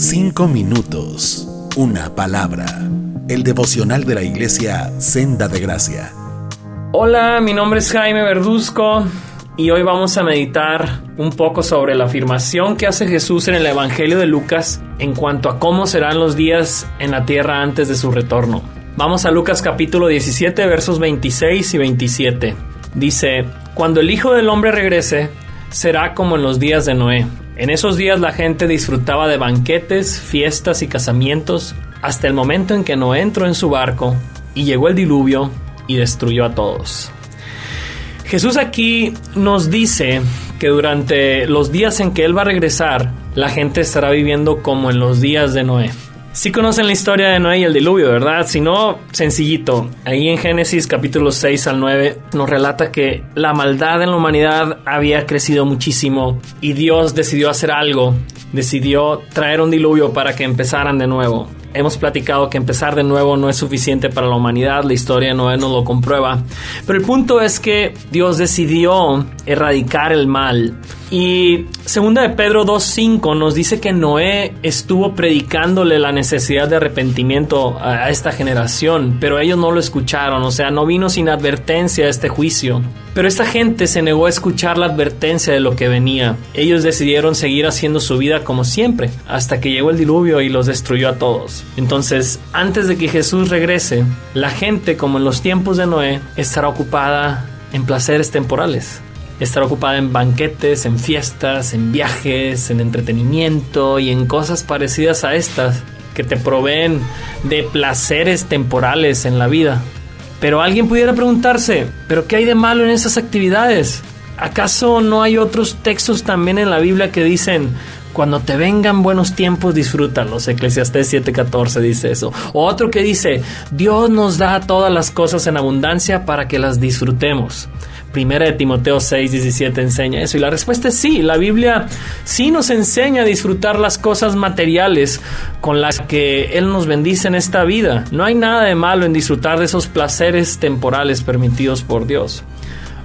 Cinco minutos. Una palabra. El devocional de la iglesia Senda de Gracia. Hola, mi nombre es Jaime Verduzco y hoy vamos a meditar un poco sobre la afirmación que hace Jesús en el Evangelio de Lucas en cuanto a cómo serán los días en la tierra antes de su retorno. Vamos a Lucas capítulo 17 versos 26 y 27. Dice, cuando el Hijo del Hombre regrese, será como en los días de Noé. En esos días la gente disfrutaba de banquetes, fiestas y casamientos, hasta el momento en que Noé entró en su barco y llegó el diluvio y destruyó a todos. Jesús aquí nos dice que durante los días en que Él va a regresar, la gente estará viviendo como en los días de Noé. Si conocen la historia de Noé y el diluvio, ¿verdad? Si no, sencillito. Ahí en Génesis capítulo 6 al 9 nos relata que la maldad en la humanidad había crecido muchísimo y Dios decidió hacer algo. Decidió traer un diluvio para que empezaran de nuevo. Hemos platicado que empezar de nuevo no es suficiente para la humanidad, la historia no nos lo comprueba. Pero el punto es que Dios decidió erradicar el mal y segunda de Pedro 2.5 nos dice que Noé estuvo predicándole la necesidad de arrepentimiento a esta generación, pero ellos no lo escucharon, o sea, no vino sin advertencia este juicio. Pero esta gente se negó a escuchar la advertencia de lo que venía. Ellos decidieron seguir haciendo su vida como siempre, hasta que llegó el diluvio y los destruyó a todos. Entonces, antes de que Jesús regrese, la gente, como en los tiempos de Noé, estará ocupada en placeres temporales estar ocupada en banquetes, en fiestas, en viajes, en entretenimiento y en cosas parecidas a estas que te proveen de placeres temporales en la vida. Pero alguien pudiera preguntarse, ¿pero qué hay de malo en esas actividades? ¿Acaso no hay otros textos también en la Biblia que dicen, cuando te vengan buenos tiempos, disfrútalos. Eclesiastés 7:14 dice eso. O otro que dice, Dios nos da todas las cosas en abundancia para que las disfrutemos. Primera de Timoteo 6, 17 enseña eso. Y la respuesta es sí. La Biblia sí nos enseña a disfrutar las cosas materiales con las que Él nos bendice en esta vida. No hay nada de malo en disfrutar de esos placeres temporales permitidos por Dios.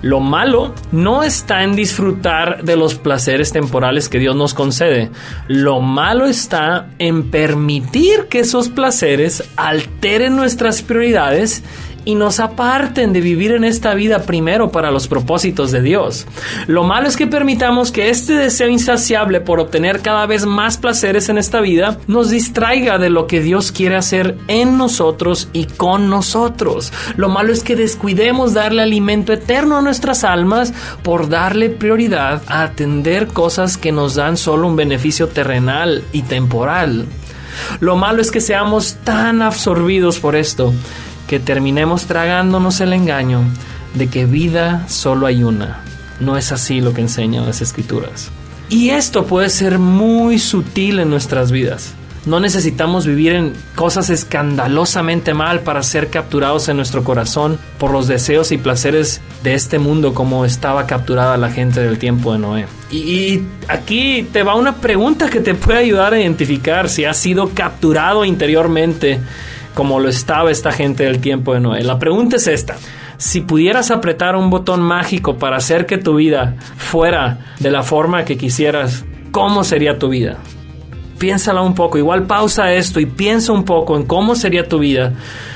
Lo malo no está en disfrutar de los placeres temporales que Dios nos concede. Lo malo está en permitir que esos placeres alteren nuestras prioridades y nos aparten de vivir en esta vida primero para los propósitos de Dios. Lo malo es que permitamos que este deseo insaciable por obtener cada vez más placeres en esta vida nos distraiga de lo que Dios quiere hacer en nosotros y con nosotros. Lo malo es que descuidemos darle alimento eterno a nuestras almas por darle prioridad a atender cosas que nos dan solo un beneficio terrenal y temporal. Lo malo es que seamos tan absorbidos por esto que terminemos tragándonos el engaño de que vida solo hay una. No es así lo que enseñan las escrituras. Y esto puede ser muy sutil en nuestras vidas. No necesitamos vivir en cosas escandalosamente mal para ser capturados en nuestro corazón por los deseos y placeres de este mundo como estaba capturada la gente del tiempo de Noé. Y, aquí te va una pregunta que te puede ayudar a identificar si has sido capturado interiormente como lo estaba esta gente del tiempo de Noé. La pregunta es esta. Si pudieras apretar un botón mágico para hacer que tu vida fuera de la forma que quisieras, ¿cómo sería tu vida? Piénsala un poco, igual pausa esto y piensa un poco en cómo sería tu vida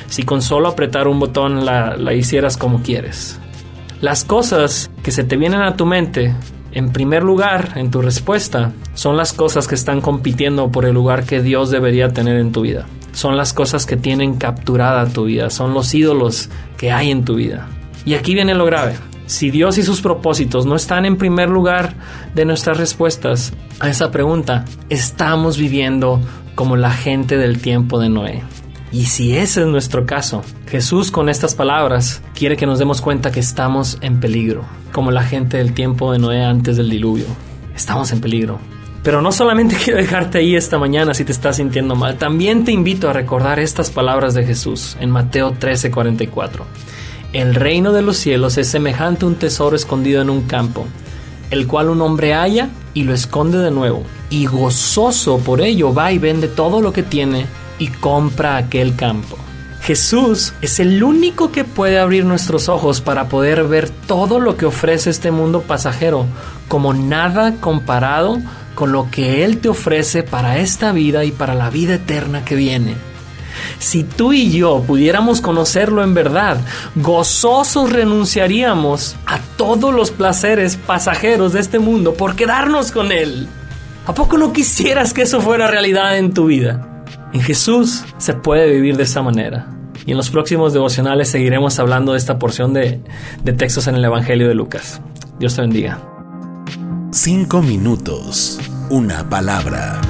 si con solo apretar un botón la, la hicieras como quieres. Las cosas que se te vienen a tu mente en primer lugar, en tu respuesta, son las cosas que están compitiendo por el lugar que Dios debería tener en tu vida son las cosas que tienen capturada tu vida, son los ídolos que hay en tu vida. Y aquí viene lo grave. Si Dios y sus propósitos no están en primer lugar de nuestras respuestas a esa pregunta, estamos viviendo como la gente del tiempo de Noé. Y si ese es nuestro caso, Jesús con estas palabras quiere que nos demos cuenta que estamos en peligro, como la gente del tiempo de Noé antes del diluvio. Estamos en peligro. Pero no solamente quiero dejarte ahí esta mañana si te estás sintiendo mal, también te invito a recordar estas palabras de Jesús en Mateo 13:44. El reino de los cielos es semejante a un tesoro escondido en un campo, el cual un hombre halla y lo esconde de nuevo, y gozoso por ello va y vende todo lo que tiene y compra aquel campo. Jesús es el único que puede abrir nuestros ojos para poder ver todo lo que ofrece este mundo pasajero como nada comparado con lo que Él te ofrece para esta vida y para la vida eterna que viene. Si tú y yo pudiéramos conocerlo en verdad, gozosos renunciaríamos a todos los placeres pasajeros de este mundo por quedarnos con Él. ¿A poco no quisieras que eso fuera realidad en tu vida? En Jesús se puede vivir de esa manera. Y en los próximos devocionales seguiremos hablando de esta porción de, de textos en el Evangelio de Lucas. Dios te bendiga. Cinco minutos. Una palabra.